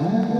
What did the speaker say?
Oh.